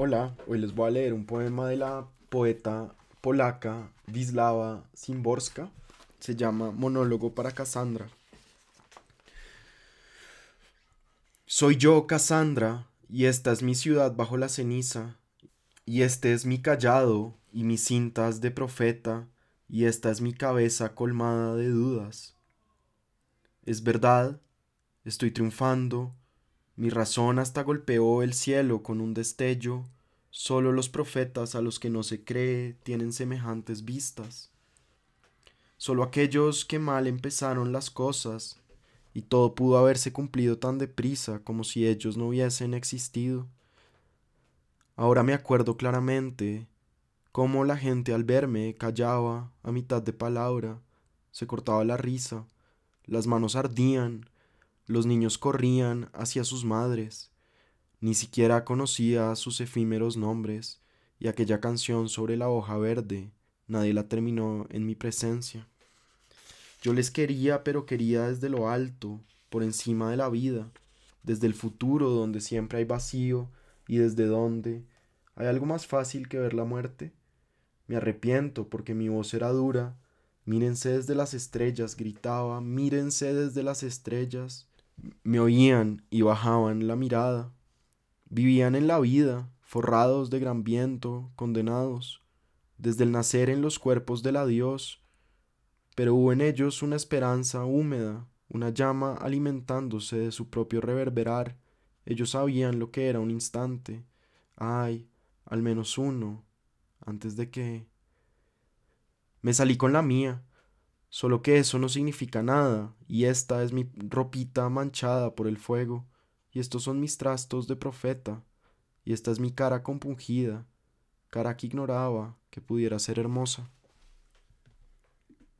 Hola, hoy les voy a leer un poema de la poeta polaca Wisława Szymborska. Se llama Monólogo para Cassandra. Soy yo, Cassandra, y esta es mi ciudad bajo la ceniza, y este es mi callado y mis cintas de profeta, y esta es mi cabeza colmada de dudas. Es verdad, estoy triunfando, mi razón hasta golpeó el cielo con un destello, solo los profetas a los que no se cree tienen semejantes vistas. Solo aquellos que mal empezaron las cosas, y todo pudo haberse cumplido tan deprisa como si ellos no hubiesen existido. Ahora me acuerdo claramente cómo la gente al verme callaba a mitad de palabra, se cortaba la risa, las manos ardían, los niños corrían hacia sus madres. Ni siquiera conocía sus efímeros nombres, y aquella canción sobre la hoja verde, nadie la terminó en mi presencia. Yo les quería, pero quería desde lo alto, por encima de la vida, desde el futuro donde siempre hay vacío y desde donde hay algo más fácil que ver la muerte. Me arrepiento porque mi voz era dura. Mírense desde las estrellas, gritaba, mírense desde las estrellas me oían y bajaban la mirada. Vivían en la vida, forrados de gran viento, condenados, desde el nacer en los cuerpos del adiós, pero hubo en ellos una esperanza húmeda, una llama alimentándose de su propio reverberar. Ellos sabían lo que era un instante. Ay, al menos uno, antes de que... Me salí con la mía, Solo que eso no significa nada, y esta es mi ropita manchada por el fuego, y estos son mis trastos de profeta, y esta es mi cara compungida, cara que ignoraba que pudiera ser hermosa.